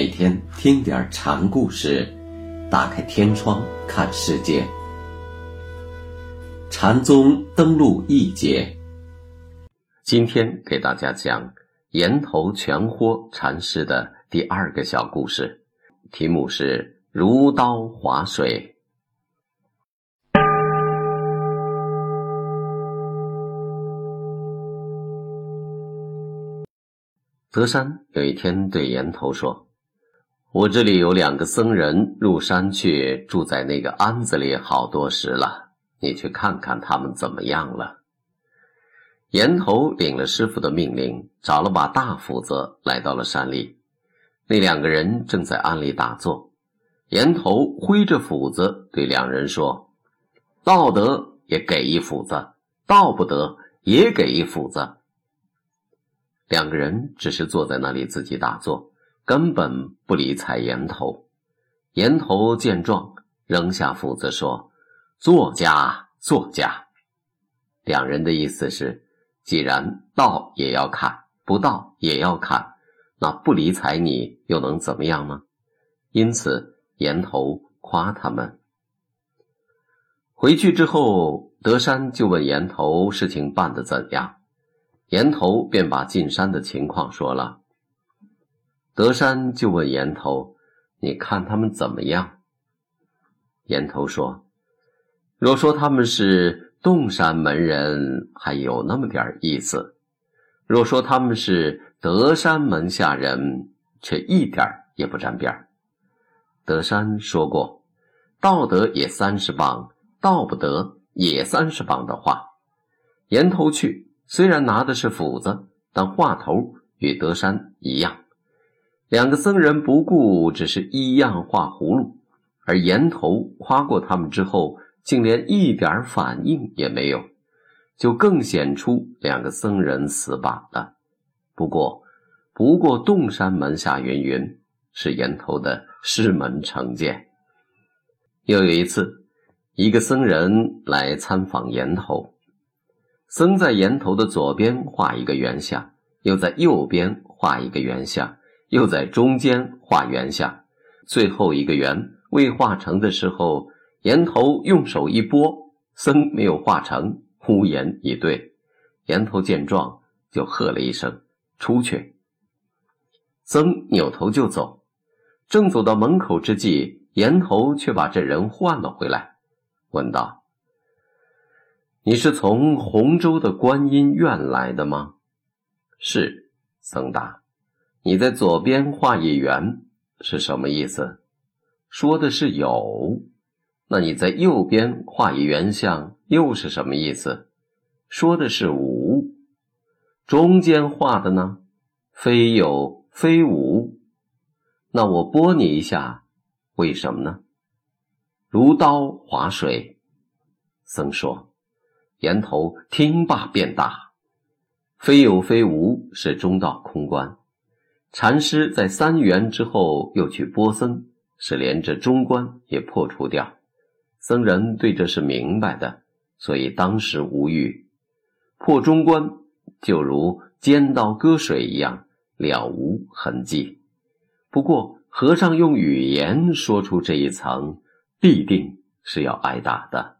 每天听点禅故事，打开天窗看世界。禅宗登陆一节，今天给大家讲岩头全豁禅师的第二个小故事，题目是“如刀划水”。德山有一天对岩头说。我这里有两个僧人入山去住在那个庵子里好多时了，你去看看他们怎么样了。岩头领了师傅的命令，找了把大斧子来到了山里。那两个人正在庵里打坐，岩头挥着斧子对两人说：“道德也给一斧子，道不得也给一斧子。”两个人只是坐在那里自己打坐。根本不理睬岩头，岩头见状，扔下斧子说：“作家，作家。”两人的意思是，既然道也要看，不道也要看，那不理睬你又能怎么样呢？因此，岩头夸他们。回去之后，德山就问岩头事情办得怎样，岩头便把进山的情况说了。德山就问岩头：“你看他们怎么样？”岩头说：“若说他们是洞山门人，还有那么点意思；若说他们是德山门下人，却一点也不沾边德山说过：“道德也三十磅，道不得也三十磅”的话。岩头去，虽然拿的是斧子，但话头与德山一样。两个僧人不顾，只是一样画葫芦，而岩头夸过他们之后，竟连一点反应也没有，就更显出两个僧人死板了。不过，不过洞山门下云云，是岩头的师门成见。又有一次，一个僧人来参访岩头，僧在岩头的左边画一个圆相，又在右边画一个圆相。又在中间画圆相，最后一个圆未画成的时候，岩头用手一拨，僧没有画成，呼言以对。岩头见状，就喝了一声：“出去！”僧扭头就走，正走到门口之际，岩头却把这人唤了回来，问道：“你是从洪州的观音院来的吗？”“是。”僧答。你在左边画一圆是什么意思？说的是有。那你在右边画一圆相又是什么意思？说的是无。中间画的呢？非有非无。那我拨你一下，为什么呢？如刀划水。僧说：“岩头听罢便答：非有非无是中道空观。”禅师在三元之后又去波僧，是连这中观也破除掉。僧人对这是明白的，所以当时无语。破中观就如尖刀割水一样，了无痕迹。不过和尚用语言说出这一层，必定是要挨打的。